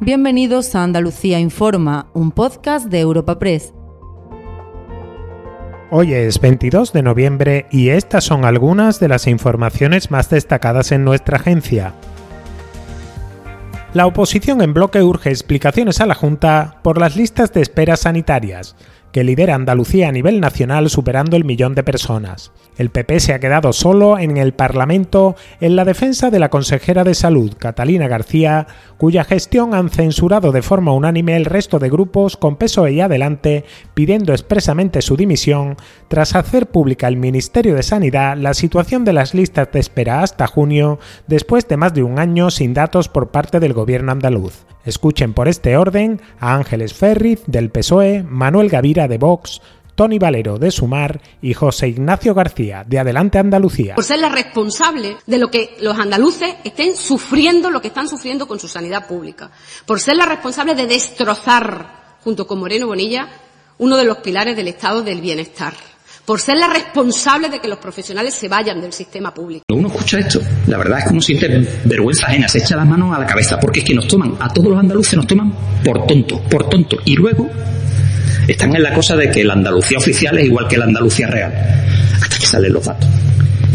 Bienvenidos a Andalucía Informa, un podcast de Europa Press. Hoy es 22 de noviembre y estas son algunas de las informaciones más destacadas en nuestra agencia. La oposición en bloque urge explicaciones a la Junta por las listas de espera sanitarias que lidera Andalucía a nivel nacional superando el millón de personas. El PP se ha quedado solo en el Parlamento en la defensa de la consejera de Salud, Catalina García, cuya gestión han censurado de forma unánime el resto de grupos con peso y adelante, pidiendo expresamente su dimisión tras hacer pública el Ministerio de Sanidad la situación de las listas de espera hasta junio, después de más de un año sin datos por parte del gobierno andaluz. Escuchen por este orden a Ángeles Ferriz del PSOE, Manuel Gavira de Vox, Tony Valero de Sumar y José Ignacio García de Adelante Andalucía. Por ser la responsable de lo que los andaluces estén sufriendo, lo que están sufriendo con su sanidad pública. Por ser la responsable de destrozar, junto con Moreno Bonilla, uno de los pilares del estado del bienestar por ser la responsable de que los profesionales se vayan del sistema público. Uno escucha esto, la verdad es que uno siente vergüenza ajena, se echa las manos a la cabeza, porque es que nos toman, a todos los andaluces nos toman por tonto, por tonto, y luego están en la cosa de que la Andalucía oficial es igual que la Andalucía real, hasta que salen los datos.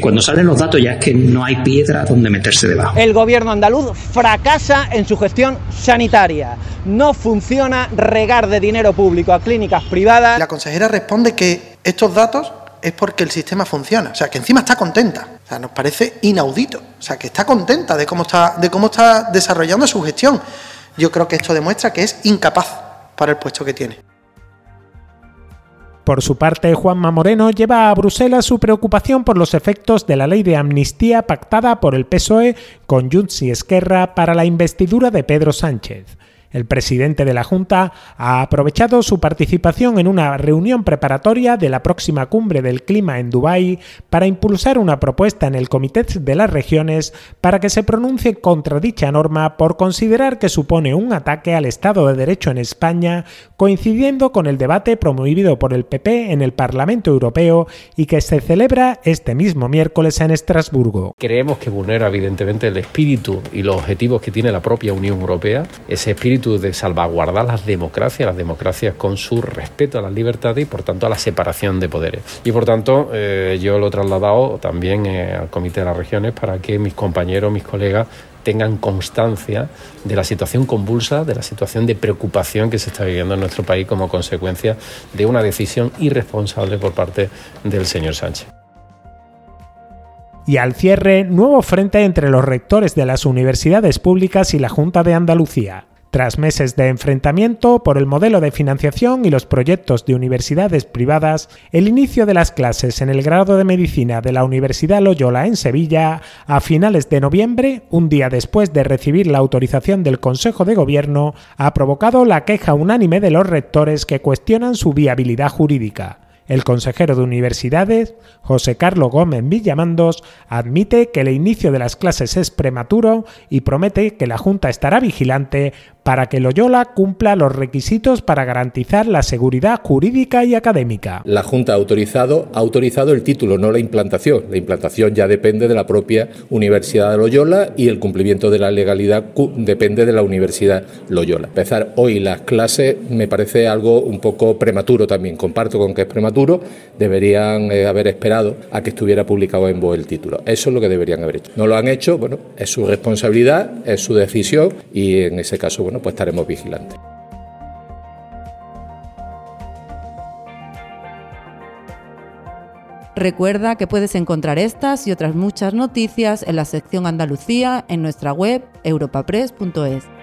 Cuando salen los datos ya es que no hay piedra donde meterse debajo. El gobierno andaluz fracasa en su gestión sanitaria. No funciona regar de dinero público a clínicas privadas. La consejera responde que estos datos es porque el sistema funciona. O sea, que encima está contenta. O sea, nos parece inaudito. O sea, que está contenta de cómo está, de cómo está desarrollando su gestión. Yo creo que esto demuestra que es incapaz para el puesto que tiene. Por su parte, Juanma Moreno lleva a Bruselas su preocupación por los efectos de la ley de amnistía pactada por el PSOE con Junts y Esquerra para la investidura de Pedro Sánchez. El presidente de la Junta ha aprovechado su participación en una reunión preparatoria de la próxima cumbre del clima en Dubái para impulsar una propuesta en el Comité de las Regiones para que se pronuncie contra dicha norma por considerar que supone un ataque al Estado de Derecho en España, coincidiendo con el debate promovido por el PP en el Parlamento Europeo y que se celebra este mismo miércoles en Estrasburgo. Creemos que vulnera evidentemente el espíritu y los objetivos que tiene la propia Unión Europea, ese espíritu de salvaguardar las democracias, las democracias con su respeto a las libertades y por tanto a la separación de poderes. Y por tanto eh, yo lo he trasladado también eh, al Comité de las Regiones para que mis compañeros, mis colegas tengan constancia de la situación convulsa, de la situación de preocupación que se está viviendo en nuestro país como consecuencia de una decisión irresponsable por parte del señor Sánchez. Y al cierre, nuevo frente entre los rectores de las universidades públicas y la Junta de Andalucía. Tras meses de enfrentamiento por el modelo de financiación y los proyectos de universidades privadas, el inicio de las clases en el grado de medicina de la Universidad Loyola en Sevilla a finales de noviembre, un día después de recibir la autorización del Consejo de Gobierno, ha provocado la queja unánime de los rectores que cuestionan su viabilidad jurídica. El consejero de universidades, José Carlos Gómez Villamandos, admite que el inicio de las clases es prematuro y promete que la Junta estará vigilante para que Loyola cumpla los requisitos para garantizar la seguridad jurídica y académica. La Junta ha autorizado, el título, no la implantación. La implantación ya depende de la propia Universidad de Loyola y el cumplimiento de la legalidad depende de la Universidad Loyola. Empezar hoy las clases me parece algo un poco prematuro también. Comparto con que es prematuro. Deberían eh, haber esperado a que estuviera publicado en voz el título. Eso es lo que deberían haber hecho. No lo han hecho, bueno, es su responsabilidad, es su decisión y en ese caso, bueno, pues estaremos vigilantes. Recuerda que puedes encontrar estas y otras muchas noticias en la sección Andalucía en nuestra web europapress.es.